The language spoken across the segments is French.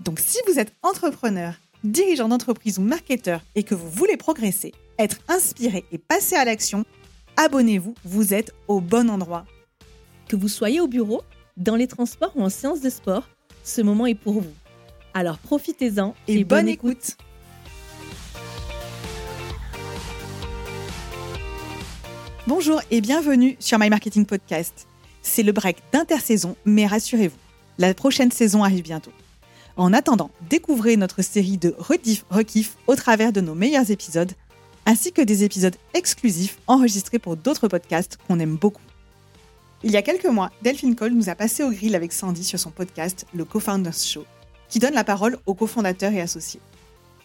Donc si vous êtes entrepreneur, dirigeant d'entreprise ou marketeur et que vous voulez progresser, être inspiré et passer à l'action, abonnez-vous, vous êtes au bon endroit. Que vous soyez au bureau, dans les transports ou en séance de sport, ce moment est pour vous. Alors profitez-en et, bonne, écoute. Bonjour et bienvenue sur My Marketing Podcast. C'est le break d'intersaison, mais rassurez-vous, la prochaine saison arrive bientôt. En attendant, découvrez notre série de rediff rekiff au travers de nos meilleurs épisodes, ainsi que des épisodes exclusifs enregistrés pour d'autres podcasts qu'on aime beaucoup. Il y a quelques mois, Delphine Cole nous a passé au grill avec Sandy sur son podcast Le Co-Founders Show, qui donne la parole aux cofondateurs et associés.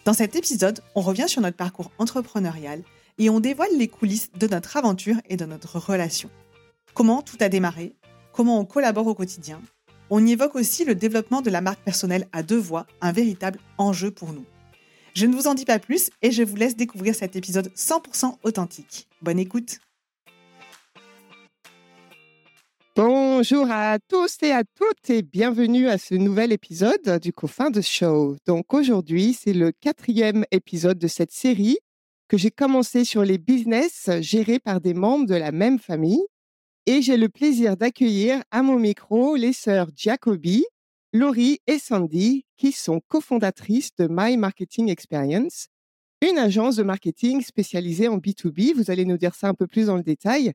Dans cet épisode, on revient sur notre parcours entrepreneurial et on dévoile les coulisses de notre aventure et de notre relation. Comment tout a démarré, comment on collabore au quotidien, on y évoque aussi le développement de la marque personnelle à deux voix, un véritable enjeu pour nous. Je ne vous en dis pas plus et je vous laisse découvrir cet épisode 100% authentique. Bonne écoute Bonjour à tous et à toutes et bienvenue à ce nouvel épisode du Coffin de Show. Donc aujourd'hui, c'est le quatrième épisode de cette série que j'ai commencé sur les business gérés par des membres de la même famille et j'ai le plaisir d'accueillir à mon micro les sœurs Jacobi, Laurie et Sandy, qui sont cofondatrices de My Marketing Experience, une agence de marketing spécialisée en B2B. Vous allez nous dire ça un peu plus dans le détail.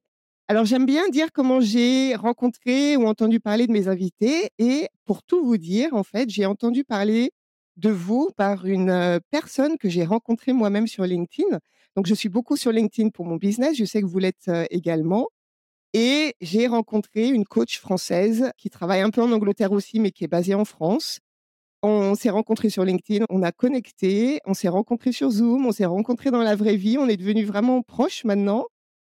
Alors j'aime bien dire comment j'ai rencontré ou entendu parler de mes invités et pour tout vous dire, en fait, j'ai entendu parler de vous par une euh, personne que j'ai rencontrée moi-même sur LinkedIn. Donc je suis beaucoup sur LinkedIn pour mon business, je sais que vous l'êtes euh, également. Et j'ai rencontré une coach française qui travaille un peu en Angleterre aussi, mais qui est basée en France. On s'est rencontrés sur LinkedIn, on a connecté, on s'est rencontrés sur Zoom, on s'est rencontrés dans la vraie vie, on est devenus vraiment proches maintenant.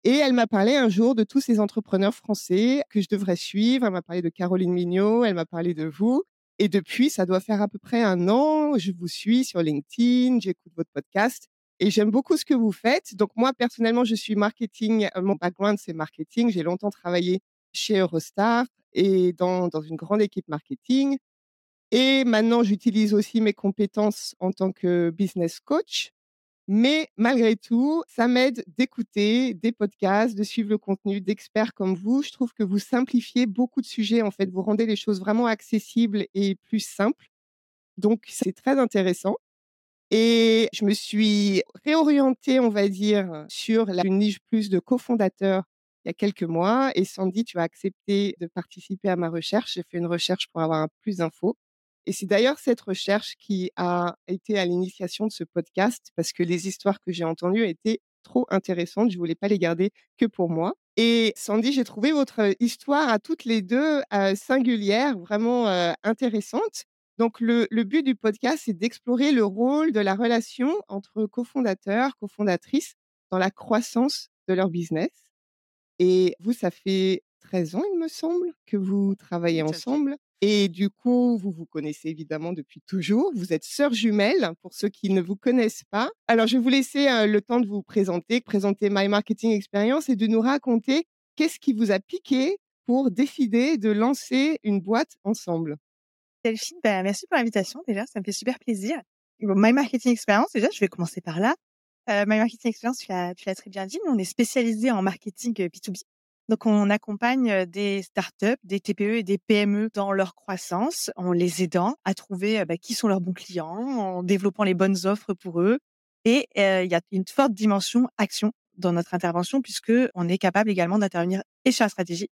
Et elle m'a parlé un jour de tous ces entrepreneurs français que je devrais suivre. Elle m'a parlé de Caroline Mignot, elle m'a parlé de vous. Et depuis, ça doit faire à peu près un an, je vous suis sur LinkedIn, j'écoute votre podcast et j'aime beaucoup ce que vous faites. Donc moi, personnellement, je suis marketing. Euh, mon background, c'est marketing. J'ai longtemps travaillé chez Eurostar et dans, dans une grande équipe marketing. Et maintenant, j'utilise aussi mes compétences en tant que business coach. Mais malgré tout, ça m'aide d'écouter des podcasts, de suivre le contenu d'experts comme vous. Je trouve que vous simplifiez beaucoup de sujets. En fait, vous rendez les choses vraiment accessibles et plus simples. Donc, c'est très intéressant. Et je me suis réorientée, on va dire, sur la, une niche plus de cofondateur il y a quelques mois. Et Sandy, tu as accepté de participer à ma recherche. J'ai fait une recherche pour avoir plus d'infos. Et c'est d'ailleurs cette recherche qui a été à l'initiation de ce podcast parce que les histoires que j'ai entendues étaient trop intéressantes. Je voulais pas les garder que pour moi. Et Sandy, j'ai trouvé votre histoire à toutes les deux singulière, vraiment intéressante. Donc, le, but du podcast, c'est d'explorer le rôle de la relation entre cofondateurs, cofondatrices dans la croissance de leur business. Et vous, ça fait 13 ans, il me semble, que vous travaillez ensemble. Et du coup, vous vous connaissez évidemment depuis toujours. Vous êtes sœurs jumelles, pour ceux qui ne vous connaissent pas. Alors, je vais vous laisser le temps de vous présenter, présenter My Marketing Experience et de nous raconter qu'est-ce qui vous a piqué pour décider de lancer une boîte ensemble. Delphine, bah, merci pour l'invitation déjà, ça me fait super plaisir. My Marketing Experience, déjà, je vais commencer par là. Euh, My Marketing Experience, tu l'as, très bien dit, on est spécialisé en marketing B2B. Euh, Donc, on accompagne euh, des startups, des TPE et des PME dans leur croissance, en les aidant à trouver bah, qui sont leurs bons clients, en développant les bonnes offres pour eux. Et il y a une forte dimension action dans notre intervention, puisque on est capable également d'intervenir et sur la stratégie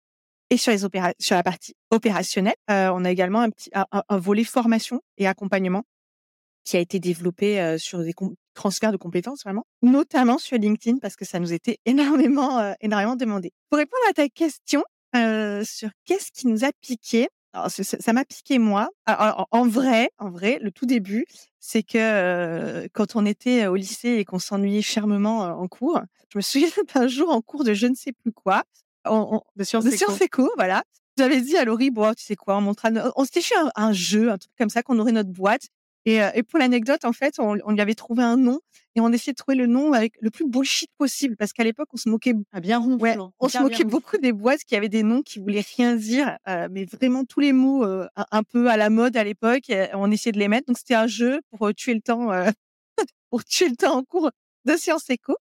et sur, les sur la partie opérationnelle, euh, on a également un, petit, un, volet formation et accompagnement qui a été développé euh, sur des transferts de compétences vraiment, notamment sur LinkedIn parce que ça nous était énormément, euh, énormément demandé. Pour répondre à ta question sur qu'est-ce qui nous a piqué, Alors, ça m'a piqué moi. Alors, en en vrai, en vrai, le tout début, c'est que euh, quand on était au lycée et qu'on s'ennuyait fermement euh, en cours, je me souviens d'un jour en cours de je ne sais plus quoi, on, on- De sciences éco. voilà. J'avais dit à Laurie, bon, tu sais quoi, on montrera, no- on s'était fait un, un jeu, un truc comme ça, qu'on aurait notre boîte. Et, euh, et pour l'anecdote, en fait, on, on lui avait trouvé un nom et on essayait de trouver le nom avec le plus bullshit possible parce qu'à l'époque, on se moquait Ah, bien ronflant. Ouais, on se Bien, moquait beaucoup des boîtes qui avaient des noms qui voulaient rien dire, euh, mais vraiment tous les mots euh, un, peu à la mode à l'époque, on essayait de les mettre. Donc c'était un jeu pour tuer le temps, euh, pour tuer le temps en cours de sciences éco.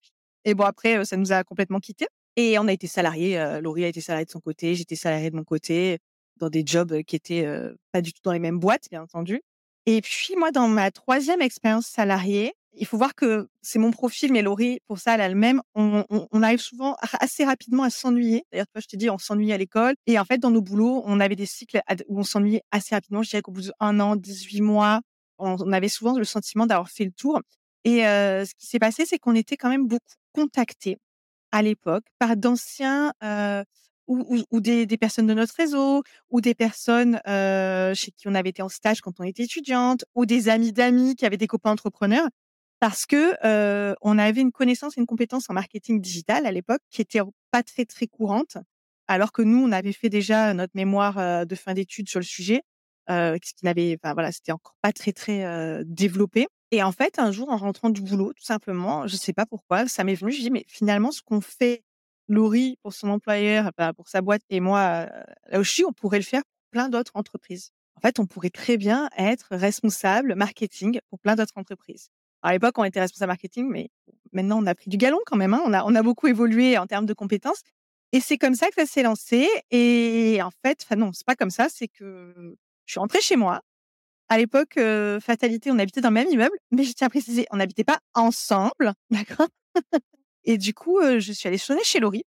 Et bon après, ça nous a complètement quittés. Et on a été salariés. Euh, Laurie a été salariée de son côté, j'étais salariée de mon côté, dans des jobs qui étaient euh, pas du tout dans les mêmes boîtes, bien entendu. Et puis moi, dans ma troisième expérience salariée, il faut voir que c'est mon profil, mais Laurie, pour ça, elle a le même. On, on- on arrive souvent assez rapidement à s'ennuyer. D'ailleurs, toi, je te dis, on s'ennuie à l'école. Et en fait, dans nos boulots, on avait des cycles où on s'ennuyait assez rapidement. Je dirais qu'au bout d'un an, 18 mois, on, on avait souvent le sentiment d'avoir fait le tour. Et euh, ce qui s'est passé, c'est qu'on était quand même beaucoup contactés à l'époque par d'anciens euh, ou, ou- ou des, des personnes de notre réseau ou des personnes euh, chez qui on avait été en stage quand on était étudiante ou des amis d'amis qui avaient des copains entrepreneurs parce que euh, on avait une connaissance et une compétence en marketing digital à l'époque qui était pas très très courante alors que nous on avait fait déjà notre mémoire de fin d'études sur le sujet euh, ce qui n'avait enfin voilà c'était encore pas très très développé et en fait un jour en rentrant du boulot tout simplement je sais pas pourquoi ça m'est venu je dis mais finalement ce qu'on fait Laurie pour son employeur bah, pour sa boîte et moi euh, là où je suis on pourrait le faire pour plein d'autres entreprises en fait on pourrait très bien être responsable marketing pour plein d'autres entreprises à l'époque, on était responsable marketing, mais maintenant, on a pris du galon quand même. hein. On, a, on a beaucoup évolué en termes de compétences. Et c'est comme ça que ça s'est lancé. Et en fait, enfin non, c'est pas comme ça. C'est que je suis rentrée chez moi. À l'époque, euh, fatalité, on habitait dans le même immeuble, mais je tiens à préciser, on n'habitait pas ensemble, d'accord? Et du coup, euh, je suis allée sonner chez Laurie,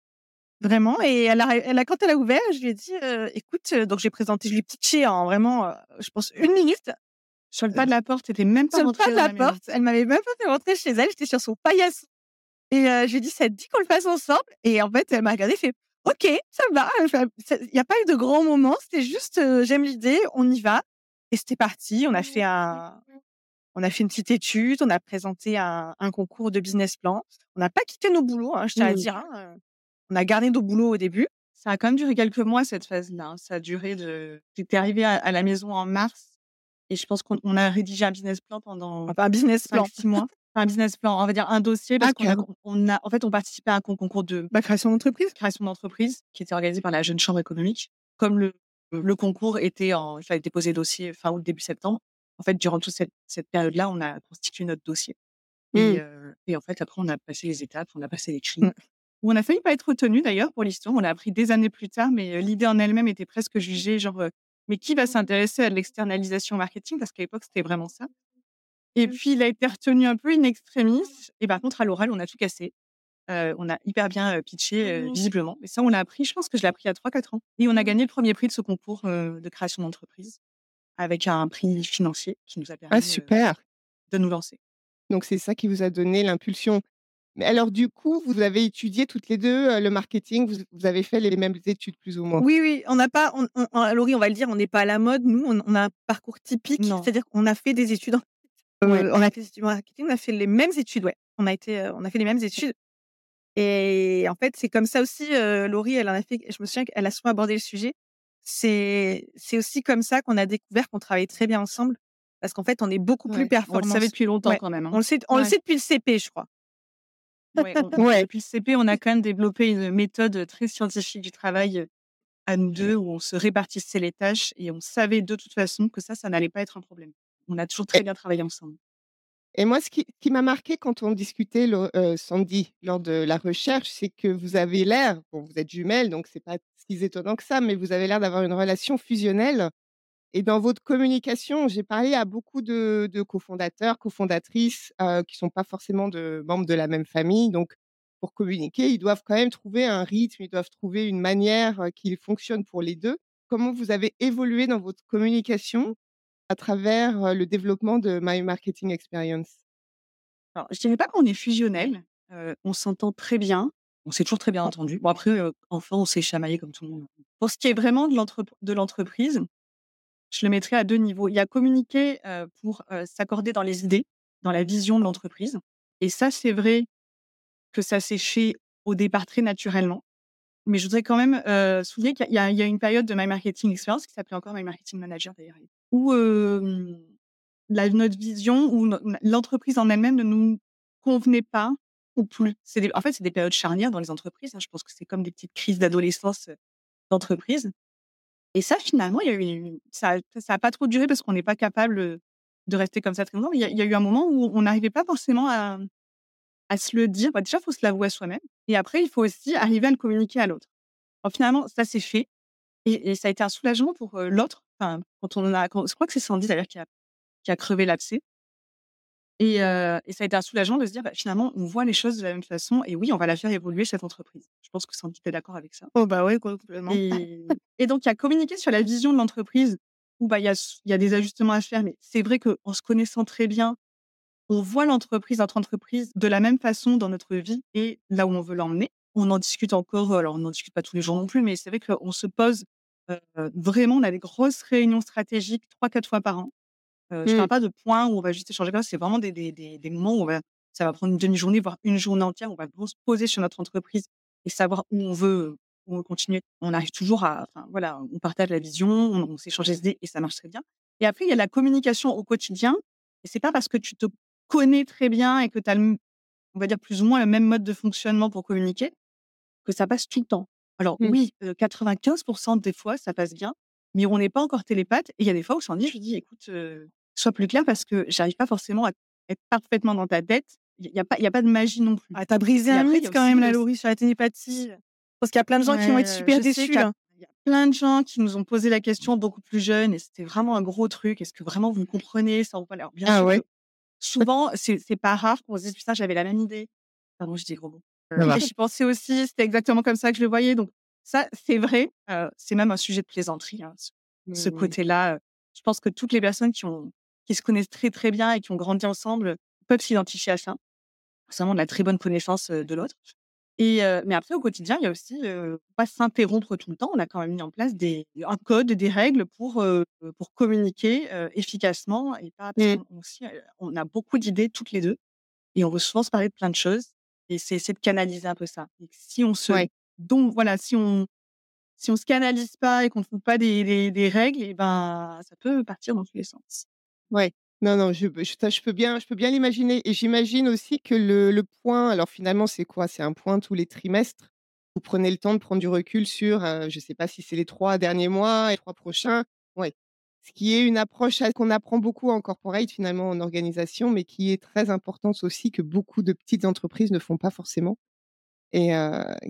vraiment. Et elle a, elle a- quand elle a ouvert, je lui ai dit, euh, écoute, donc j'ai présenté, je lui ai pitché en vraiment, je pense, une minute Sur le pas de la porte, t'étais même pas sur le rentrée pas de la porte. Elle m'avait même pas fait rentrer chez elle. J'étais sur son paillasson. Et je lui ai dit, ça te dit qu'on le fasse ensemble? Et en fait, elle m'a regardé, fait, OK, ça va. Elle Il n'y a pas eu de grands moments. C'était juste, euh, j'aime l'idée, on y va. Et c'était parti. On a fait un, on a fait une petite étude. On a présenté un, un concours de business plan. On n'a pas quitté nos boulots, hein, je tiens à Mmh. dire. hein, euh, On a gardé nos boulots au début. Ça a quand même duré quelques mois, cette phase-là. hein. Ça a duré de. T'es arrivé à, à la maison en mars. Et je pense qu'on on a rédigé un business plan pendant Enfin, un business plan. 5-6 mois. Enfin, un business plan, on va dire un dossier, parce Ah, qu'on a, carrément. on a, en fait, on participait à un con- concours de Ma création d'entreprise. création d'entreprise qui était organisé par la Jeune Chambre économique. Comme le, le concours était en, il fallait déposer dossier fin août, début septembre. En fait, durant toute cette, cette période-là, on a constitué notre dossier. Et, Mmh. euh, et en fait, après, on a passé les étapes, on a passé les cris. Mmh. On a failli pas être retenu d'ailleurs pour l'histoire. On l'a appris des années plus tard, mais l'idée en elle-même était presque jugée genre, mais qui va s'intéresser à de l'externalisation marketing? Parce qu'à l'époque, c'était vraiment ça. Et puis, il a été retenu un peu in extremis. Et par contre, à l'oral, on a tout cassé. Euh, on a hyper bien euh, pitché, euh, Mmh. visiblement. Et ça, on l'a appris, je pense que je l'ai appris il y a 3-4 ans. Et on a gagné le premier prix de ce concours de création d'entreprise avec un prix financier qui nous a permis Mmh. euh, Ah, de super. nous lancer. Donc, c'est ça qui vous a donné l'impulsion. Mais alors, du coup, vous avez étudié toutes les deux le marketing, vous, vous avez fait les mêmes études plus ou moins? Oui, oui, on n'a pas, on, Laurie, on va le dire, on n'est pas à la mode. Nous, on, on a un parcours typique, c'est-à-dire qu'on a fait des études. en- Ouais. On a fait des études marketing, on a fait les mêmes études, ouais. On a été, on a fait les mêmes études. Et en fait, c'est comme ça aussi. euh, Laurie, elle en a fait. Je me souviens qu'elle a souvent abordé le sujet. C'est, c'est aussi comme ça qu'on a découvert qu'on travaillait très bien ensemble, parce qu'en fait, on est beaucoup plus Ouais. On performants. le savait depuis longtemps Ouais. quand même. hein. On le sait, on le Ouais. sait depuis le CP, je crois. Ouais, on-. Depuis le CP, on a quand même développé une méthode très scientifique du travail à nous deux où on se répartissait les tâches et on savait de toute façon que ça, ça n'allait pas être un problème. On a toujours très bien travaillé ensemble. Et moi, ce qui, m'a marqué quand on discutait, le- euh, Sandy, lors de la recherche, c'est que vous avez l'air, bon, vous êtes jumelles, donc c'est pas si étonnant que ça, mais vous avez l'air d'avoir une relation fusionnelle. Et dans votre communication, j'ai parlé à beaucoup de, de cofondateurs, cofondatrices euh, qui sont pas forcément de membres de la même famille. Donc, pour communiquer, ils doivent quand même trouver un rythme, ils doivent trouver une manière euh, qui fonctionne pour les deux. Comment vous avez évolué dans votre communication? À travers le développement de My Marketing Experience? Alors, je dirais pas qu'on est fusionnel. euh, on s'entend très bien. On s'est toujours très bien entendu. Bon, après, euh, enfin, on s'est chamaillé comme tout le monde. Pour ce qui est vraiment de l'entre- de l'entreprise, je le mettrais à deux niveaux. Il y a communiquer pour s'accorder dans les idées, dans la vision de l'entreprise. Et ça, c'est vrai que ça s'est fait au départ très naturellement. Mais je voudrais quand même souligner qu'il y, a une période de My Marketing Experience qui s'appelait encore My Marketing Manager d'ailleurs, où notre vision, où l'entreprise en elle-même ne nous convenait pas ou plus. en fait, c'est des périodes charnières dans les entreprises. Hein. Je pense que c'est comme des petites crises d'adolescence d'entreprise. Et ça, finalement, il y a eu, ça n'a pas trop duré parce qu'on n'est pas capable de rester comme ça très longtemps. Il y, a, eu un moment où on n'arrivait pas forcément à, se le dire. Bah, déjà, il faut se l'avouer à soi-même. Et après, il faut aussi arriver à le communiquer à l'autre. Finalement, ça s'est fait. Et, ça a été un soulagement pour l'autre. Enfin, quand on a, je crois que c'est Sandy d'ailleurs qui a, qui a crevé l'abcès. Et, ça a été un soulagement de se dire, bah, finalement, on voit les choses de la même façon. Et oui, on va la faire évoluer, cette entreprise. Je pense que Sandy est d'accord avec ça. Oh, bah oui, complètement. Et, donc, il y a communiqué sur la vision de l'entreprise où bah, il y, a, y a des ajustements à faire. Mais c'est vrai qu'en se connaissant très bien, on voit l'entreprise, notre entreprise, de la même façon dans notre vie et là où on veut l'emmener. On en discute encore, alors on n'en discute pas tous les jours non plus, mais c'est vrai qu'on se pose vraiment, on a des grosses réunions stratégiques trois, quatre fois par an. Je ne parle mmh. pas de points où on va juste échanger, c'est vraiment des, des, des, moments où on va, ça va prendre une demi-journée, voire une journée entière, où on va se poser sur notre entreprise et savoir où on veut, où on veut continuer. On arrive toujours à, enfin, voilà, on partage la vision, on, on s'échange des idées et ça marche très bien. Et après, il y a la communication au quotidien. Et c'est pas parce que tu te connais très bien et que tu as, on va dire, plus ou moins le même mode de fonctionnement pour communiquer, que ça passe tout le temps. Alors mmh. oui, 95% des fois, ça passe bien, mais on n'est pas encore télépathe. Et il y a des fois où je s'en dis, je dis, écoute, sois plus clair parce que j'arrive pas forcément à être parfaitement dans ta tête. Il n'y a, pas, y a pas de magie non plus. Ah, t'as brisé un mythe quand même, la Laurie, sur la télépathie. Parce qu'il y a plein de gens qui vont être super déçus. Il y, a plein de gens qui nous ont posé la question beaucoup plus jeunes et c'était vraiment un gros truc. Est-ce que vraiment vous comprenez ça Alors, bien ah sûr, souvent, c'est pas rare qu'on se dise, putain, j'avais la même idée. Pardon, je dis gros mots. Euh, j'y pensais aussi, c'était exactement comme ça que je le voyais. Donc, ça, c'est vrai. c'est même un sujet de plaisanterie, hein, ce, mmh côté-là. Je pense que toutes les personnes qui, ont, qui se connaissent très, très bien et qui ont grandi ensemble peuvent s'identifier à ça. C'est vraiment de la très bonne connaissance de l'autre. Et mais après, au quotidien, il y a aussi euh, pas s'interrompre tout le temps. On a quand même mis en place des, un code, des règles pour, pour communiquer efficacement. Et pas, mmh. on, aussi, on a beaucoup d'idées toutes les deux. Et on veut souvent se parler de plein de choses. Et c'est de canaliser un peu ça. Et si on se, donc voilà, si on si on se canalise pas et qu'on ne trouve pas des, des, règles, et ben ça peut partir dans tous les sens. Ouais. Non, non, je, je, peux bien, je peux bien l'imaginer. Et j'imagine aussi que le, le, point, alors finalement, c'est quoi? C'est un point tous les trimestres? Vous prenez le temps de prendre du recul sur, je ne sais pas si c'est les trois derniers mois et les trois prochains. Ce qui est une approche qu'on apprend beaucoup en corporate, finalement, en organisation, mais qui est très importante aussi, que beaucoup de petites entreprises ne font pas forcément. Et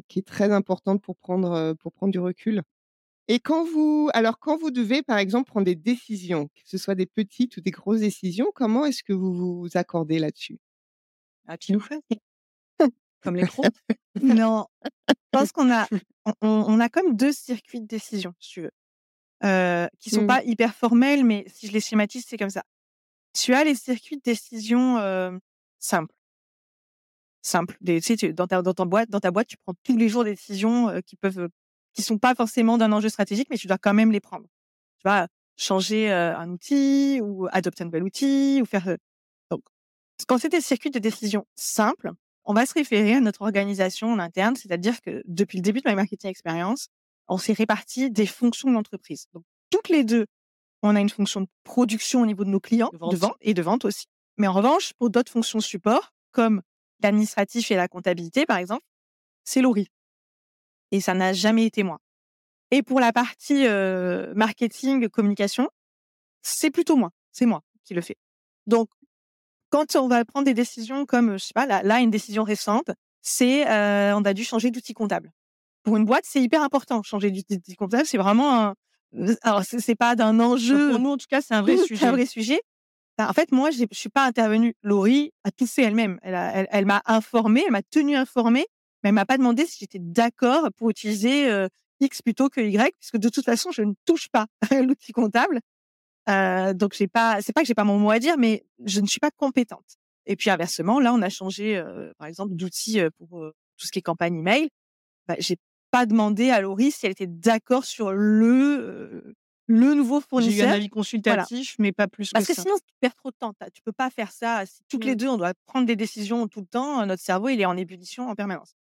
qui est très importante pour prendre, pour prendre du recul. Et quand vous, alors quand vous devez, par exemple, prendre des décisions, que ce soit des petites ou des grosses décisions, comment est-ce que vous vous accordez là-dessus? Ah, tu nous fais Comme les pros Non, je pense qu'on a, on, a comme deux circuits de décision, si tu veux, euh, qui sont mmh. pas hyper formels, mais si je les schématise, c'est comme ça. Tu as les circuits de décision simples. Simples. Des, tu sais, dans, ta, dans, ta boîte, dans ta boîte, tu prends tous les jours des décisions qui peuvent qui sont pas forcément d'un enjeu stratégique, mais tu dois quand même les prendre. Tu vas changer un outil ou adopter un nouvel outil ou faire. Donc, quand c'est des circuits de décision simples, on va se référer à notre organisation en interne, c'est-à-dire que depuis le début de My Marketing Experience, on s'est réparti des fonctions de l'entreprise. Donc, toutes les deux, on a une fonction de production au niveau de nos clients, de vente, et de vente aussi. Mais en revanche, pour d'autres fonctions support, comme l'administratif et la comptabilité, par exemple, c'est Laurie et ça n'a jamais été moi. Et pour la partie marketing, communication, c'est plutôt moi, c'est moi qui le fais. Donc, quand on va prendre des décisions comme, je sais pas, là, une décision récente, c'est on a dû changer d'outil comptable. Pour une boîte, c'est hyper important. Changer d'outil comptable, c'est vraiment un. Alors, c'est pas d'un enjeu. Pour nous, en tout cas, c'est un vrai sujet. un vrai sujet. En fait, moi, je suis pas intervenue. Laurie a tout fait elle-même. Elle, elle, elle m'a informée, elle m'a tenue informée mais elle m'a pas demandé si j'étais d'accord pour utiliser X plutôt que Y, puisque de toute façon, je ne touche pas l'outil comptable. Euh, donc j'ai pas, c'est pas que j'ai pas mon mot à dire, mais je ne suis pas compétente. Et puis inversement, là, on a changé, par exemple, d'outil pour tout ce qui est campagne email. Bah, j'ai pas demandé à Laurie si elle était d'accord sur le le nouveau J'ai eu un fournisseur. avis consultatif, mais pas plus Parce que ça. sinon, tu perds trop de temps. Tu peux pas faire ça. Si toutes les Mmh. deux, on doit prendre des décisions tout le temps, notre cerveau, il est en ébullition en permanence.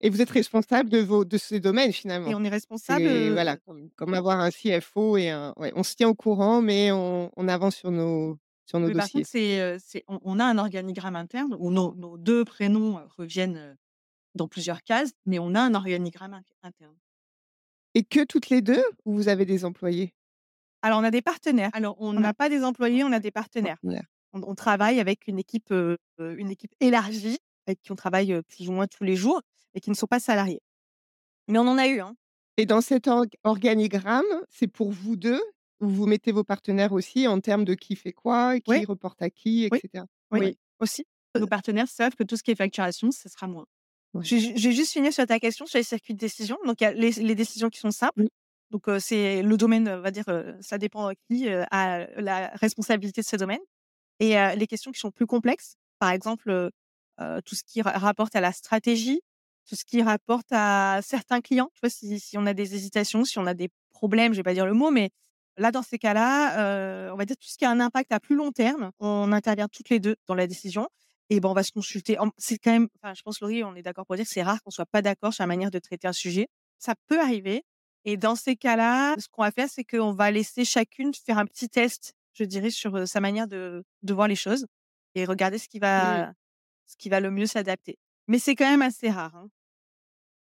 Et vous êtes responsable de vos de ces domaines Et finalement? on est responsable. Euh, voilà, comme comme avoir un CFO et un ouais, on se tient au courant, mais on on avance sur nos sur nos Mais par dossiers. contre, c'est on on a un organigramme interne où nos nos 2 prénoms, reviennent, dans plusieurs cases, mais on a un organigramme in interne. Et que toutes les 2 ou vous avez des employés? Alors, on a des partenaires. Alors on n'a pas des employés, on a des partenaires. On, on travaille avec une équipe, euh, euh, une équipe élargie, avec qui on travaille euh, plus ou moins tous les jours et qui ne sont pas salariés. Mais on en a eu, hein. Et dans cet org organigramme, c'est pour vous 2 ou vous mettez vos partenaires aussi en termes de qui fait quoi, qui Oui. reporte à qui, Oui. etc.? Oui, Oui. aussi. nos partenaires savent que tout ce qui est facturation, ce sera moi. Ouais. Vais juste finir sur ta question sur les circuits de décision. Donc, il y a les, les décisions qui sont simples. Oui. Donc, euh, c'est le domaine, on va dire, euh, ça dépend qui euh, a la responsabilité de ce domaine. Et euh, les questions qui sont plus complexes, par exemple, euh, euh, tout ce qui ra- rapporte à la stratégie, tout ce qui rapporte à certains clients. Tu vois, si, si on a des hésitations, si on a des problèmes, je vais pas dire le mot, mais là, dans ces cas-là, euh, on va dire tout ce qui a un impact à plus long terme, on intervient toutes les deux dans la décision. Et ben, on va se consulter. C'est quand même, enfin, je pense, Laurie, on est d'accord pour dire que c'est rare qu'on soit pas d'accord sur la manière de traiter un sujet. Ça peut arriver. Et dans ces cas-là, ce qu'on va faire, c'est qu'on va laisser chacune faire un petit test, je dirais, sur euh, sa manière de, de voir les choses et regarder ce qui va, ce qui va le mieux s'adapter. Mais c'est quand même assez rare. hein.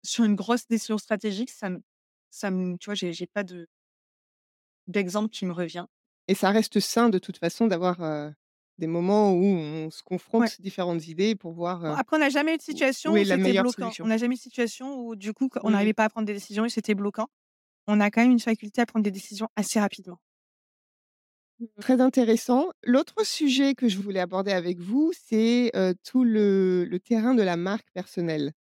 Sur une grosse décision stratégique, ça me ça me tu vois, j'ai j'ai pas de d'exemple qui me revient. Et ça reste sain de toute façon d'avoir, heu, des moments où on se confronte Ouais. différentes idées pour voir, après, on n'a jamais eu de situation où c'était bloquant. solution. On n'a jamais eu de situation où, du coup, on Mmh. n'arrivait pas à prendre des décisions et c'était bloquant. On a quand même une faculté à prendre des décisions assez rapidement. Très intéressant. L'autre sujet que je voulais aborder avec vous, c'est, tout le le terrain de la marque personnelle.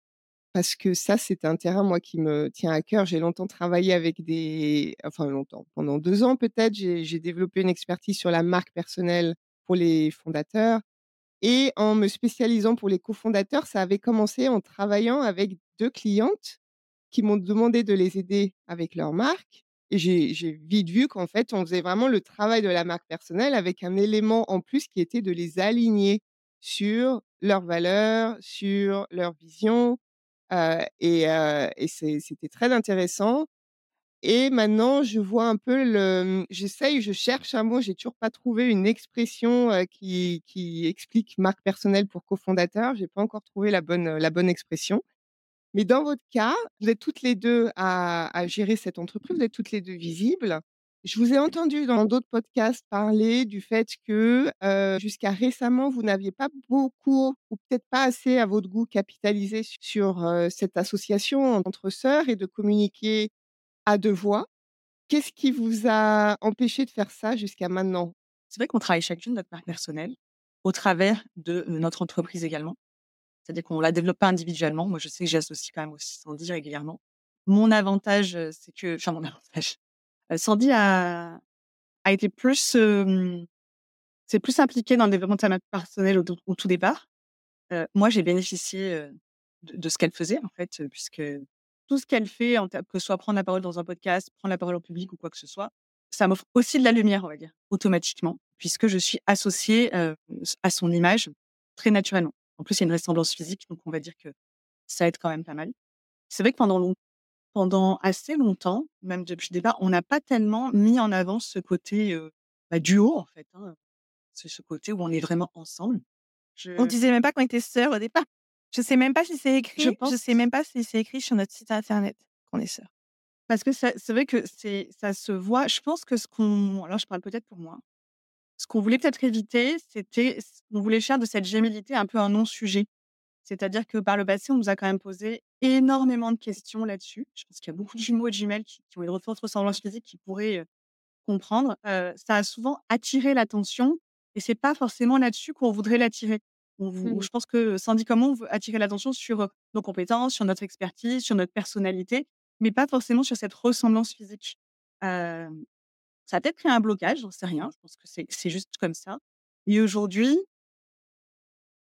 Parce que ça, c'est un terrain, moi, qui me tient à cœur. J'ai longtemps travaillé avec des enfin longtemps, pendant 2 ans peut-être, j'ai développé une expertise sur la marque personnelle pour les fondateurs et en me spécialisant pour les cofondateurs, ça avait commencé en travaillant avec 2 clientes qui m'ont demandé de les aider avec leur marque et j'ai vite vu qu'en fait, on faisait vraiment le travail de la marque personnelle avec un élément en plus qui était de les aligner sur leurs valeurs, sur leur vision, heu et c'est c'était très intéressant et maintenant je vois un peu le j'essaye, je cherche un mot, j'ai toujours pas trouvé une expression, qui qui explique marque personnelle pour cofondateur. J'ai pas encore trouvé la bonne, la bonne expression. Mais dans votre cas, vous êtes toutes les 2 à à gérer cette entreprise, vous êtes toutes les 2 visibles. Je vous ai entendu dans d'autres podcasts parler du fait que, heu, jusqu'à récemment, vous n'aviez pas beaucoup ou peut-être pas assez à votre goût capitalisé su sur, heu, cette association entre sœurs et de communiquer à 2 voix. Qu'est-ce qui vous a empêché de faire ça jusqu'à maintenant? C'est vrai qu'on travaille chacune notre marque personnelle au travers de, notre entreprise également. C'est-à-dire qu'on la développe pas individuellement. Moi, je sais que j'associe quand même aussi Sandy régulièrement. Mon avantage, c'est que enfin mon avantage, Sandy a été plus, s'est plus impliquée dans le développement de sa marque personnelle au tout départ. Moi, j'ai bénéficié, de ce qu'elle faisait en fait, puisque tout ce qu'elle fait en que ce soit prendre la parole dans un podcast, prendre la parole en public ou quoi que ce soit, ça m'offre aussi de la lumière, on va dire, automatiquement, puisque je suis associée, heu, s à son image très naturellement. En plus, il y a une ressemblance physique, donc on va dire que ça aide quand même pas mal. C'est vrai que pendant long pendant assez longtemps, même depuis le départ, on n'a pas tellement mis en avant ce côté, heu, bah, duo en fait, hein, c'est ce côté où on est vraiment ensemble. Je On disait même pas qu'on était sœurs au départ. Je sais même pas si c'est écrit. Je sais même pas si c'est écrit sur notre site internet qu'on est sœurs. Parce que c'est vrai que c'est ça se voit. Je pense que ce qu'on alors je parle peut-être pour moi. Ce qu'on voulait peut-être éviter, c'était on voulait faire de cette gémellité un peu un non-sujet. C'est-à-dire que par le passé, on nous a quand même posé énormément de questions là-dessus. Je pense qu'il y a beaucoup de jumeaux et de jumelles qui qui ont une forte ressemblance physique qui pourraient, heu, comprendre. Heu, ça a souvent attiré l'attention et c'est pas forcément là-dessus qu'on voudrait l'attirer. On Mmh. je pense que moi, on veut attirer l'attention sur, heu, nos compétences, sur notre expertise, sur notre personnalité, mais pas forcément sur cette ressemblance physique. Ça a peut-être créé un blocage, j'en sais rien. Je pense que c'est juste comme ça et aujourd'hui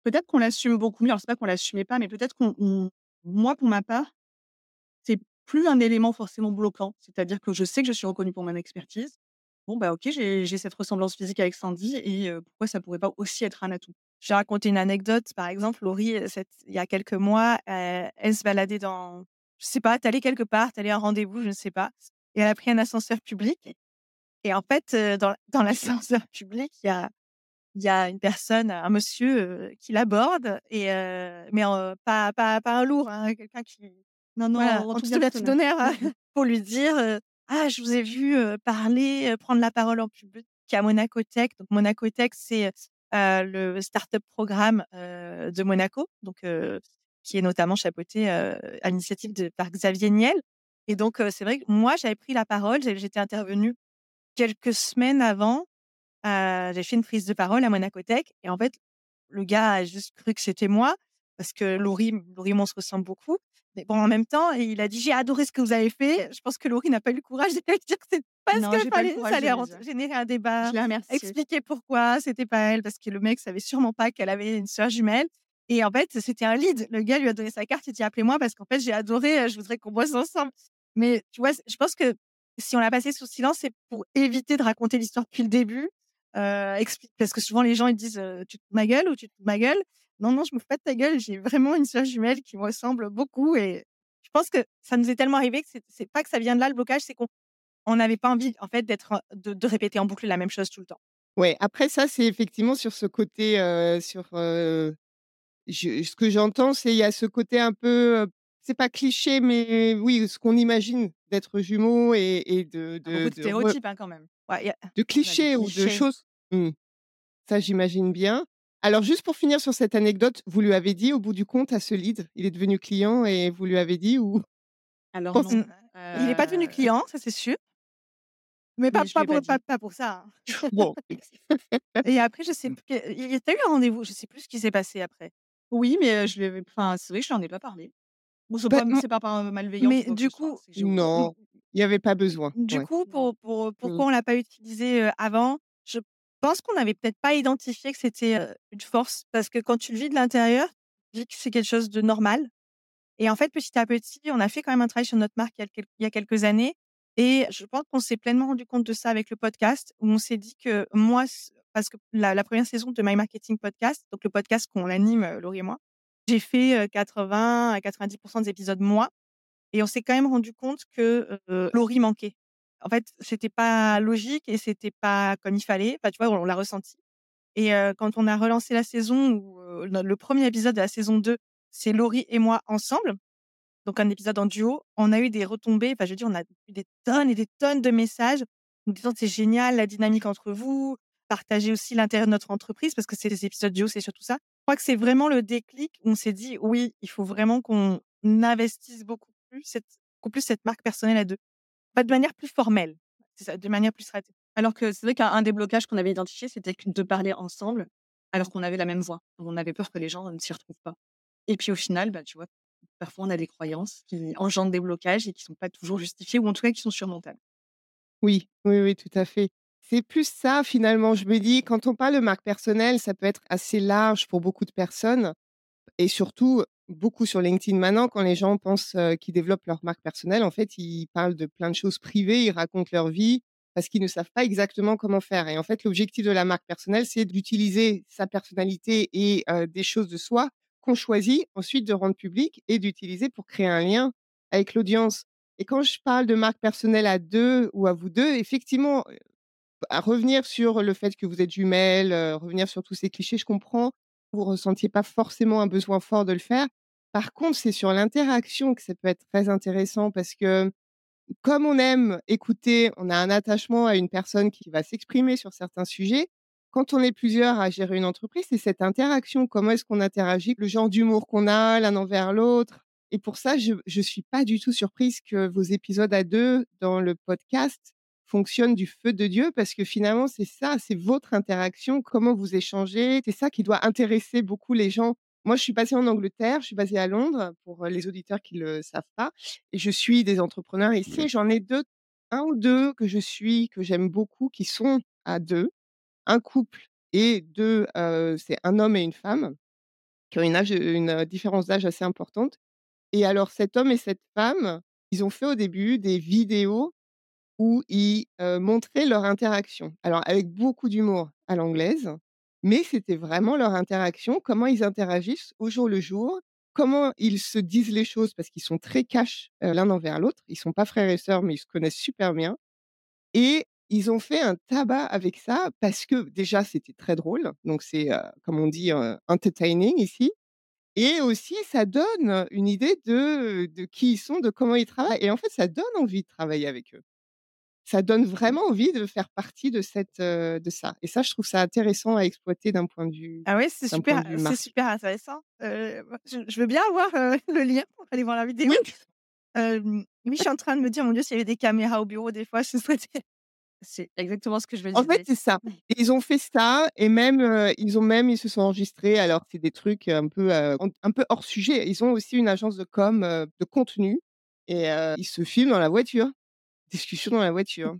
peut-être qu'on l'assume beaucoup mieux. Alors c'est pas qu'on l'assumait pas, mais peut-être qu'on on moi, pour ma part, c'est plus un élément forcément bloquant. C'est-à-dire que je sais que je suis reconnue pour mon expertise. bon, bah, OK, j'ai cette ressemblance physique avec Sandy et heu, pourquoi ça pourrait pas aussi être un atout? Je vais raconter une anecdote. Par exemple, Laurie, cette il y a quelques mois, heu, elle se baladait dans je sais pas, allée quelque part, allée à un rendez-vous, je ne sais pas et elle a pris un ascenseur public et en fait, heu, dans dans l'ascenseur public, il y a il y a une personne, un monsieur, qui l'aborde et mais pas pas pas un lourd, hein, quelqu'un qui Non, non, voilà, en tout tout d'honneur, pour lui dire, «Ah, je vous ai vu, parler, prendre la parole en public à Monaco Tech». Donc Monaco Tech, c'est, le start-up programme, de Monaco, donc qui est notamment chapeauté, à l'initiative de par Xavier Niel. Et donc c'est vrai que moi, j'avais pris la parole, j'étais intervenue quelques semaines avant, j'ai fait une prise de parole à Monaco Tech et en fait, le gars a juste cru que c'était moi parce que Laurie Laurie on se ressemble beaucoup. Mais bon, en même temps, il a dit: «J'ai adoré ce que vous avez fait». Je pense que Laurie n'a pas eu le courage d'aller dire que c'est pas Non, le fallait. courage Ça de allait générer un débat, Je remerciée. expliquer pourquoi c'était pas elle, parce que le mec savait sûrement pas qu'elle avait une sœur jumelle et en fait, c'était un lead. Le gars lui a donné sa carte, il dit: «Appelez-moi parce qu'en fait, j'ai adoré, heu, je voudrais qu'on bosse ensemble». Mais tu vois, je pense que si on l'a passé sous silence, c'est pour éviter de raconter l'histoire depuis le début, heu, expli parce que souvent les gens ils disent, heu: «Tu te fous de ma gueule ou tu te fous de ma gueule?» Non, non, je me fous pas de ta gueule, j'ai vraiment une sœur jumelle qui me ressemble beaucoup et je pense que ça nous est tellement arrivé que c'est pas que ça vient de là le blocage, c'est qu'on on n'avait pas envie en fait d'être, de de répéter en boucle la même chose tout le temps. Ouais, après ça, c'est effectivement sur ce côté, sur, je ce que j'entends, c'est il y a ce côté un peu, heu, c'est pas cliché, mais oui, ce qu'on imagine d'être jumeaux et et de beaucoup de de de stéréotypes, hein, quand même. Ouais, il y a de a clichés ou de choses mmh, ça j'imagine bien. Alors juste pour finir sur cette anecdote, vous lui avez dit au bout du compte à ce lead? Il est devenu client et vous lui avez dit ou Alors Pense non, mmh, il est pas devenu heu, client, ça c'est sûr. Mais pas mais pour pas dit. pas pour ça, hein. bon, Et après je sais plus que il y a eu un rendez-vous? Je sais plus ce qui s'est passé après. Oui, mais heu, je lui avais enfin, c'est vrai je lui en ai pas parlé. Bon, c'est bah, pas mmh, c'est pas par malveillance Mais du coup mmh, non, il y avait pas besoin, du ouais. coup pour pour Mmh. pourquoi on l'a pas utilisé, heu, avant? Pense qu'on n'avait peut-être pas identifié que c'était, une force parce que quand tu le vis de l'intérieur, tu dis que c'est quelque chose de normal et en fait, petit à petit, on a fait quand même un travail sur notre marque il y a quelques années et je pense qu'on s'est pleinement rendu compte de ça avec le podcast où on s'est dit que moi parce que la 1 saison de My Marketing Podcast, donc le podcast qu'on anime, Laurie et moi, j'ai fait, heu, 80 à 90% des épisodes moi et on s'est quand même rendu compte que, heu, Laurie manquait. En fait, c'était pas logique et c'était pas comme il fallait. Enfin, tu vois, on l'a ressenti et quand on a relancé la saison le 1 épisode de la saison 2, c'est Laurie et moi ensemble, donc un épisode en duo, on a eu des retombées, enfin, je veux dire, on a eu des tonnes et des tonnes de messages nous disant: «C'est génial la dynamique entre vous, partagez aussi l'intérêt de notre entreprise», parce que c'est des épisodes duo, c'est surtout ça. Je crois que c'est vraiment le déclic où on s'est dit: «Oui, il faut vraiment qu'on investisse beaucoup plus cette beaucoup plus cette marque personnelle à 2». Pas de manière plus formelle, de manière plus stratégique. Alors que c'est vrai qu'un un des blocages qu'on avait identifié, c'était de parler ensemble, alors qu'on avait la même voix. On avait peur que les gens ne s'y retrouvent pas. Et puis au final, bah, tu vois, parfois on a des croyances qui engendrent des blocages et qui sont pas toujours justifiées ou en tout cas qui sont surmontables. Oui, oui, oui, tout à fait. C'est plus ça finalement, je me dis quand on parle de marque personnelle, ça peut être assez large pour beaucoup de personnes et surtout beaucoup sur LinkedIn maintenant quand les gens pensent, qu'ils développent leur marque personnelle, en fait, ils parlent de plein de choses privées, ils racontent leur vie parce qu'ils ne savent pas exactement comment faire et en fait, l'objectif de la marque personnelle, c'est d'utiliser sa personnalité et des choses de soi qu'on choisit ensuite de rendre publiques et d'utiliser pour créer un lien avec l'audience et quand je parle de marque personnelle à 2 ou à vous 2, effectivement, à revenir sur le fait que vous êtes jumelles, revenir sur tous ces clichés, je comprends. Vous ressentiez pas forcément un besoin fort de le faire. Par contre, c'est sur l'interaction que ça peut être très intéressant parce que comme on aime écouter, on a un attachement à une personne qui va s'exprimer sur certains sujets. Quand on est plusieurs à gérer une entreprise, c'est cette interaction. Comment est-ce qu'on interagit? Le genre d'humour qu'on a l'un envers l'autre et pour ça, je je suis pas du tout surprise que vos épisodes à 2 dans le podcast fonctionnent du feu de Dieu parce que finalement, c'est ça, c'est votre interaction, comment vous échangez. C'est ça qui doit intéresser beaucoup les gens. Moi, je suis basée en Angleterre, je suis basée à Londres pour, les auditeurs qui le savent pas et je suis des entrepreneurs ici. J'en ai 2, un ou 2 que je suis, que j'aime beaucoup, qui sont à 2. Un couple et 2, heu, c'est un homme et une femme qui ont une différence d'âge assez importante et alors cet homme et cette femme, ils ont fait au début des vidéos où ils montraient leur interaction. Alors, avec beaucoup d'humour à l'anglaise, mais c'était vraiment leur interaction, comment ils interagissent au jour le jour, comment ils se disent les choses, parce qu'ils sont très cash euh, l'un envers l'autre. Ils sont pas frères et sœurs, mais ils se connaissent super bien. Et ils ont fait un tabac avec ça parce que déjà, c'était très drôle. Donc, c'est, euh, comme on dit, entertaining ici. Et aussi, ça donne une idée de, de qui ils sont, de comment ils travaillent. Et en fait, ça donne envie de travailler avec eux. Ça donne vraiment envie de faire partie de, cette, de ça. Et ça, je trouve ça intéressant à exploiter d'un point de vue. Ah oui, c'est super, c'est super intéressant. je, veux bien avoir le lien pour aller voir la vidéo. oui, je suis en train de me dire, mon Dieu, s'il y avait des caméras au bureau, des fois, je souhaitais c'est exactement ce que je veux dire. En fait, c'est ça. Ils ont fait ça et même ils ont même ils se sont enregistrés. Alors c'est des trucs un peu un peu hors sujet. Ils ont aussi une agence de com de contenu et ils se filment dans la voiture. Discussion dans la voiture.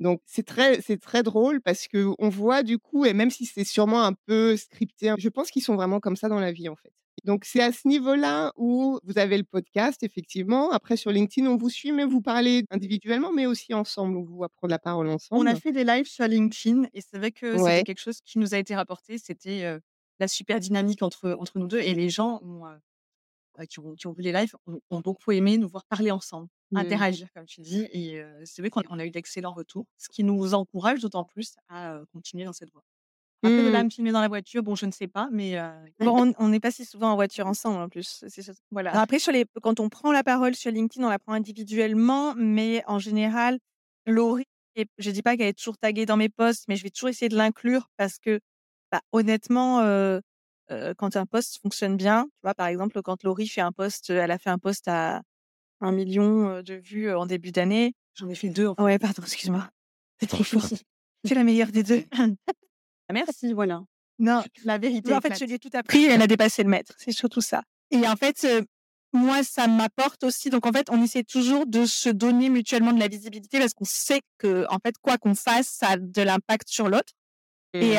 Donc c'est très c'est très drôle parce que on voit du coup et même si c'est sûrement un peu scripté, je pense qu'ils sont vraiment comme ça dans la vie en fait. Donc, c'est à ce niveau-là où vous avez le podcast, effectivement. Après, sur LinkedIn, on vous suit, mais vous parlez individuellement, mais aussi ensemble. On vous voit prendre la parole ensemble. On a fait des lives sur LinkedIn et c'est vrai que c'est quelque chose qui nous a été rapporté. C'était la super dynamique entre, entre nous deux et les gens qui, ont, qui, ont, vu les lives ont, beaucoup aimé nous voir parler ensemble, mmh. interagir, comme tu dis. Et c'est vrai qu'on a eu d'excellents retours, ce qui nous encourage d'autant plus à continuer dans cette voie. Après, de là, me filmer dans la voiture, bon, je ne sais pas, mais. Bon, on n'est pas si souvent en voiture ensemble en plus. Voilà. après, sur les... quand on prend la parole sur LinkedIn, on la prend individuellement, mais en général, Laurie, je ne dis pas qu'elle est toujours taguée dans mes posts, mais je vais toujours essayer de l'inclure parce que, bah, honnêtement, quand un post fonctionne bien, tu vois, par exemple, quand Laurie fait un post, elle a fait un post à un million de vues en début d'année. J'en ai fait deux. En fait. Ouais, pardon, excuse-moi. C'est trop fort. C'est la meilleure des deux. Ah, merci, voilà. Non, la vérité. en fait, je lui ai tout appris, elle a dépassé le maître. C'est surtout ça. Et en fait, moi, ça m'apporte aussi. Donc, en fait, on essaie toujours de se donner mutuellement de la visibilité parce qu'on sait que, en fait, quoi qu'on fasse, ça a de l'impact sur l'autre. Et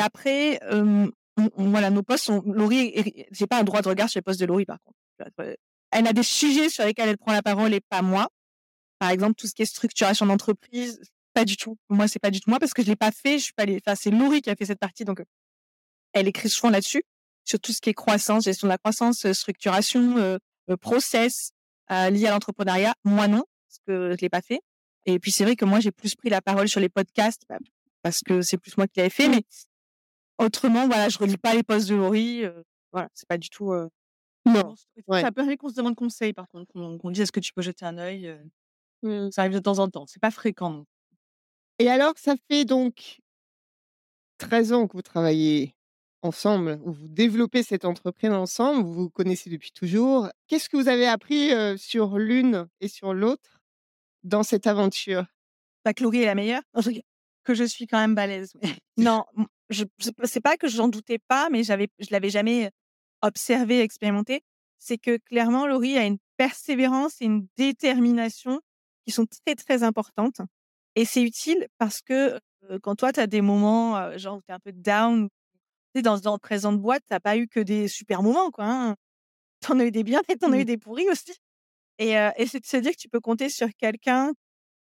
mmh. voilà, nos postes sont. Laurie, j'ai pas un droit de regard sur les postes de Laurie, par contre. Elle a des sujets sur lesquels elle prend la parole et pas moi. Par exemple, tout ce qui est structuration d'entreprise, pas du tout. Moi, c'est pas du tout moi parce que je l'ai pas fait. Je suis pas allée. Enfin, c'est Laurie qui a fait cette partie, donc elle écrit souvent là-dessus sur tout ce qui est croissance, gestion de la croissance, structuration, process lié à l'entrepreneuriat. Moi non, parce que je l'ai pas fait. Et puis c'est vrai que moi j'ai plus pris la parole sur les podcasts bah, parce que c'est plus moi qui l'avais fait. Mais autrement, voilà, je relis pas les posts de Laurie. voilà, c'est pas du tout. Non. Ça peut arriver qu'on se demande conseil, par contre, qu'on dise est-ce que tu peux jeter un œil. Mmh. Ça arrive de temps en temps. C'est pas fréquent. Et alors, ça fait donc 13 ans que vous travaillez ensemble, où vous développez cette entreprise ensemble, vous vous connaissez depuis toujours. Qu'est-ce que vous avez appris sur l'une et sur l'autre dans cette aventure? Pas que Laurie est la meilleure Que je suis quand même balèze. non, je sais pas que j'en doutais pas, mais j'avais, je l'avais jamais observé, expérimenté. C'est que clairement, Laurie a une persévérance et une détermination qui sont très, très importantes. Et c'est utile parce que quand toi, tu as des moments, genre, où tu es un peu down, tu sais, dans, dans le présent de boîte, tu n'as pas eu que des super moments, quoi. Hein. Tu en as eu des biens et tu en as eu mmh. des pourris aussi. Et, et c'est de se dire que tu peux compter sur quelqu'un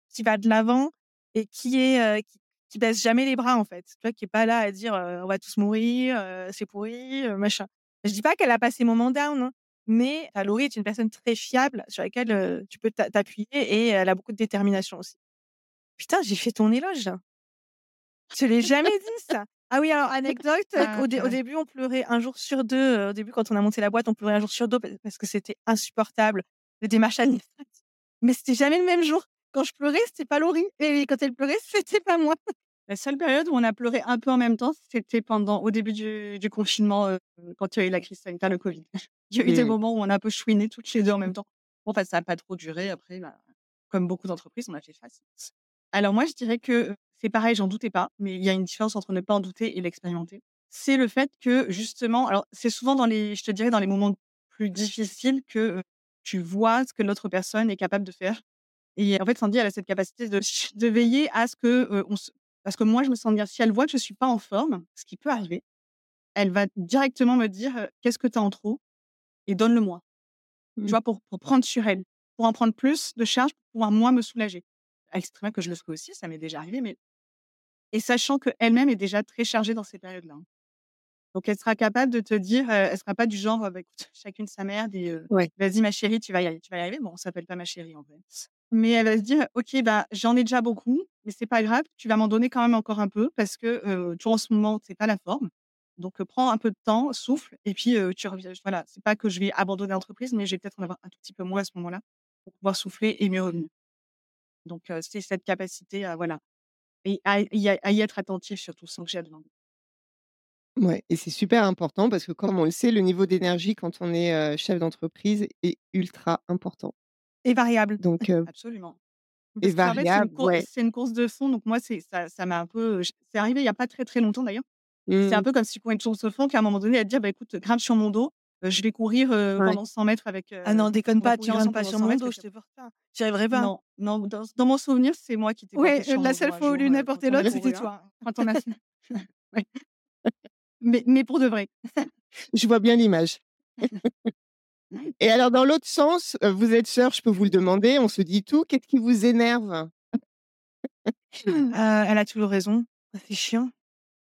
qui va de l'avant et qui est qui, baisse jamais les bras en fait. Tu vois, qui est pas là à dire on va tous mourir, c'est pourri, machin. Je dis pas qu'elle a pas ses moments down, hein, mais Laurie est une personne très fiable sur laquelle tu peux t'appuyer et elle a beaucoup de détermination aussi. Putain, j'ai fait ton éloge là. Je l'ai jamais dit ça. Ah oui, alors anecdote, ah, au, début on pleurait un jour sur deux. au début quand on a monté la boîte, on pleurait un jour sur deux parce que c'était insupportable, démarches administratives. Mais c'était jamais le même jour. Quand je pleurais, c'était pas Laurie. Et quand elle pleurait, c'était pas moi. La seule période où on a pleuré un peu en même temps, c'était pendant au début du, confinement, quand il y a eu la crise sanitaire, le Covid. il y a eu des moments où on a un peu chouiné toutes les deux en même temps. Bon, enfin, ça n'a pas trop duré. Après, bah, comme beaucoup d'entreprises, on a fait face. Alors moi, je dirais que c'est pareil, j'en doutais pas, mais il y a une différence entre ne pas en douter et l'expérimenter. C'est le fait que justement, alors c'est souvent dans les, je te dirais, dans les moments plus difficiles que tu vois ce que l'autre personne est capable de faire. Et en fait, Sandy, elle a cette capacité de, de veiller à ce que on se... Parce que moi, je me sens bien, si elle voit que je suis pas en forme, ce qui peut arriver, elle va directement me dire qu'est-ce que tu as en trop et donne-le-moi. Tu mmh. vois, pour, pour prendre sur elle, pour en prendre plus de charge, pour pouvoir moi me soulager elle sait très bien que je le ferai aussi, ça m'est déjà arrivé, mais et sachant qu'elle-même est déjà très chargée dans ces périodes-là. hein. Donc elle sera capable de te dire, heu, elle sera pas du genre, bah, écoute, chacune sa merde et heu, Ouais. vas-y ma chérie, tu vas y arriver tu vas y arriver. Bon, on s'appelle pas ma chérie en vrai. Mais elle va se dire: «OK, bah, j'en ai déjà beaucoup, mais c'est pas grave, tu vas m'en donner quand même encore un peu parce que, toi en ce moment, c'est pas la forme. Donc prends un peu de temps, souffle et puis, tu reviens». Voilà, c'est pas que je vais abandonner l'entreprise, mais je vais peut-être en avoir un tout petit peu moins à ce moment-là pour pouvoir souffler et mieux revenir. Donc c'est cette capacité à voilà à y être attentif surtout sans que j'aie à demander. Ouais et c'est super important parce que comme on le sait, le niveau d'énergie quand on est, chef d'entreprise est ultra important. Et variable. Donc heu Absolument. et Parce fait, c'est une variable, cour ouais. c'est une course de fond, donc moi, c'est ça ça m'a un peu, c'est arrivé il y a pas très, très longtemps d'ailleurs. C'est un Mmh. peu comme si je courais une course de fond qu'à un moment donné, elle te dire: «Bah, écoute, grimpe sur mon dos, heu, je vais courir, Ouais. pendant 100 mètres avec, Ah non, déconne pas, tu grimpes pas sur 100 mon dos, je te porte pas. J'y arriverai pas. Non, non, dans dans mon souvenir, c'est moi qui t'ai Ouais, mon la seule fois où l'une a porté l'autre, c'était hein. toi. Quand on a ouais. Mais mais pour de vrai. Je vois bien l'image. Et alors dans l'autre sens, heu, vous êtes sœurs, je peux vous le demander, on se dit tout. Qu'est-ce qui vous énerve? Heu, elle a toujours raison. C'est chiant.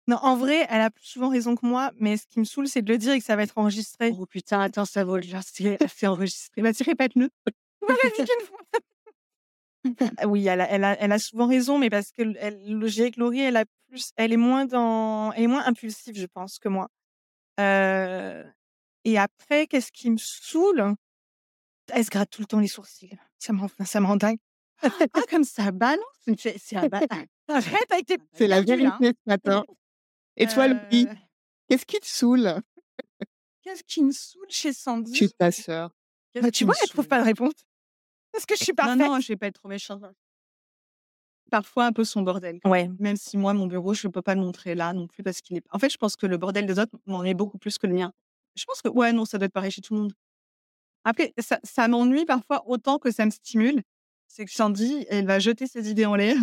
Non, en vrai, elle a plus souvent raison que moi, mais ce qui me saoule, c'est de le dire et que ça va être enregistré. Oh putain, attends, ça vaut le genre, c'est enregistré. Dis qu'une fois. Ah oui, elle a elle a elle a souvent raison, mais parce que elle le j'ai avec Laurie, elle a plus elle est moins dans elle est moins impulsive, je pense, que moi. Heu et après, qu'est-ce qui me saoule? Elle se gratte tout le temps les sourcils. Ça me rend ça me rend dingue. Ah comme ça balance, c'est c'est c'est un ba Arrête avec tes C'est la hein. vérité ce matin. Et toi, Laurie, Heu, qu'est-ce qui te saoule? Qu'est-ce qui me saoule chez Sandy? chez ta sœur? Bah, tu vois, elle trouve saoule? pas de réponse. Parce que je suis Non, parfaite. non, je vais pas être trop méchante. Parfois un peu son bordel Ouais. même. Si moi, mon bureau, je peux pas le montrer là non plus parce qu'il est en fait, je pense que le bordel des autres m'ennuie beaucoup plus que le mien. Je pense que ouais, non, ça doit être pareil chez tout le monde. Après, ça m'ennuie parfois autant que ça me stimule. C'est que Sandy, elle va jeter ses idées en l'air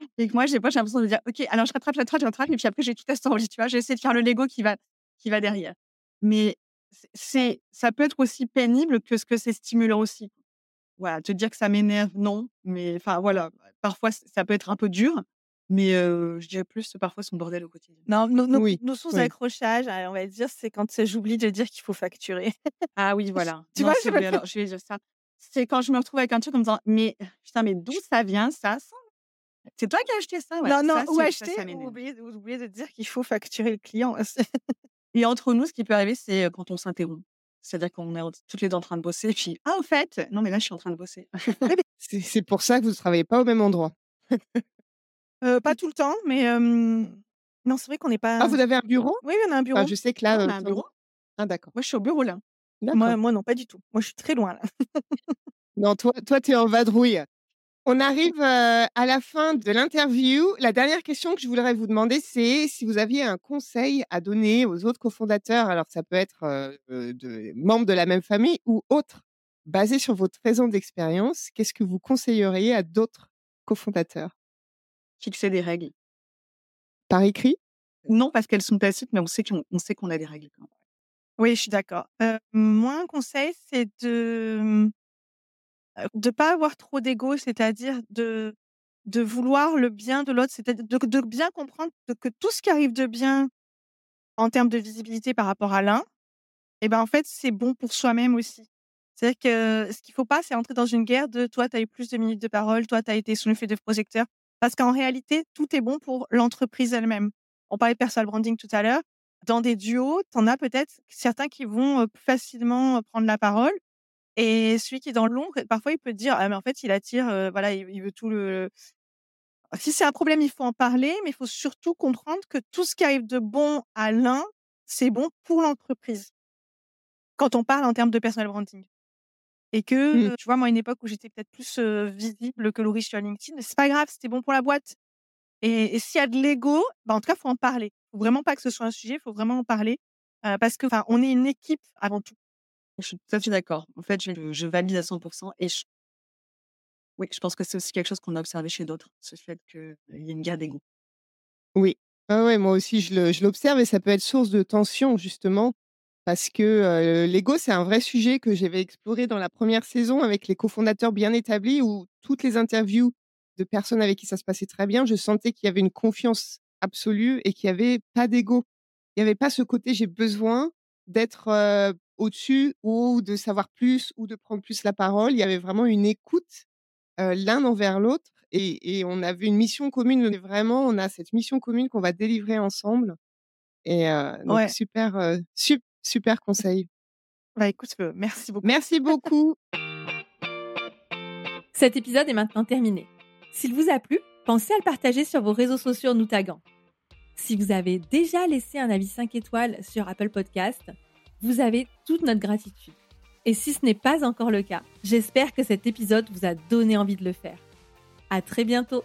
et que moi, des fois, j'ai l'impression de dire: «OK, alors je rattrape, je rattrape, je rattrape» et puis après j'ai tout assemblé, tu vois? J'essaie de faire le Lego qui va qui va derrière. Mais c'est ça peut être aussi pénible que ce que c'est stimulant aussi. Voilà, te dire que ça m'énerve, non, mais enfin voilà, parfois ça peut être un peu dur, mais je dirais plus parfois son bordel au quotidien. Non, nos nos Oui, nos sources oui. d'accrochage, on va dire, c'est quand, j'oublie de dire qu'il faut facturer. Ah oui, voilà. Tu Non, vois, je alors je vais dire ça. C'est quand je me retrouve avec un truc en me disant: «Mais putain, mais d'où ça vient ça, ça? C'est toi qui as acheté ça?» Non, non, ça ou ça, acheter ça ou m'énerve. oublier ou oublier de dire qu'il faut facturer le client. Et entre nous, ce qui peut arriver, c'est, quand on s'interrompt. C'est-à-dire qu'on est toutes les 2 en train de bosser puis: «Ah au fait, non mais là je suis en train de bosser». C'est pour ça que vous ne travaillez pas au même endroit. Pas tout le temps, mais non, c'est vrai qu'on n'est Ah, pas vous avez un bureau? oui, on a un bureau. Enfin, je sais que Ah, là, on a un bureau? ah d'accord, Moi je suis au bureau là. Moi moi non, pas du tout. Moi, je suis très loin là. Non, toi toi, tu es en vadrouille. On arrive, à la fin de l'interview. La dernière question que je voudrais vous demander, c'est si vous aviez un conseil à donner aux autres cofondateurs, alors ça peut être, heu, de membres de la même famille ou autres, basé sur votre 13 ans d'expérience, qu'est-ce que vous conseilleriez à d'autres cofondateurs? Fixer des règles. Par écrit? Non, parce qu'elles sont tacites, mais on sait qu'on on sait qu'on a des règles quand même. Oui, je suis d'accord. Heu, moi, un conseil, c'est de, heu, de pas avoir trop d'ego, c'est-à-dire de de vouloir le bien de l'autre, c'est-à-dire de de bien comprendre que tout ce qui arrive de bien en termes de visibilité par rapport à l'un et ben, en fait, c'est bon pour soi-même aussi. C'est-à-dire que ce qu'il faut pas, c'est entrer dans une guerre de toi, tu as eu plus de minutes de parole, toi, tu as été sous le feu de projecteurs. Parce qu'en réalité, tout est bon pour l'entreprise elle-même. On parlait de personal branding tout à l'heure. Dans des duos, tu en as peut-être certains qui vont, facilement, prendre la parole et celui qui est dans l'ombre, parfois, il peut dire: «Ah mais en fait, il attire, voilà, il il veut tout le» si c'est un problème, il faut en parler, mais il faut surtout comprendre que tout ce qui arrive de bon à l'un, c'est bon pour l'entreprise. Quand on parle en termes de personal branding et que, Mmh. tu vois, moi, à une époque où j'étais peut-être plus, visible que Laurie sur LinkedIn, c'est pas grave, c'était bon pour la boîte et et s'il y a de l'ego, bah, en tout cas, faut en parler. Faut vraiment pas que ce soit un sujet, faut vraiment en parler, parce que, enfin, on est une équipe avant tout. Je suis tout à fait d'accord. En fait, je je valide à 100 et je oui, je pense que c'est aussi quelque chose qu'on a observé chez d'autres, ce fait qu'il y ait une guerre d'ego. Oui. Ouais, ouais, moi aussi je l'observe et ça peut être source de tension justement parce que, heu, l'ego, c'est un vrai sujet que j'avais exploré dans la première saison avec les cofondateurs bien établis où toutes les interviews de personnes avec qui ça se passait très bien. Je sentais qu'il y avait une confiance absolue et qu'il n'y avait pas d'ego. Il n'y avait pas ce côté j'ai besoin d'être au-dessus ou de savoir plus ou de prendre plus la parole. Il y avait vraiment une écoute l'un envers l'autre et, on avait une mission commune. Vraiment, on a cette mission commune qu'on va délivrer ensemble. Et donc, super, super conseil. Bah écoute, merci beaucoup. Merci beaucoup. Cet épisode est maintenant terminé. S'il vous a plu, pensez à le partager sur vos réseaux sociaux en nous taguant. Si vous avez déjà laissé un avis 5 étoiles sur Apple Podcast, vous avez toute notre gratitude. Et si ce n'est pas encore le cas, j'espère que cet épisode vous a donné envie de le faire. À très bientôt!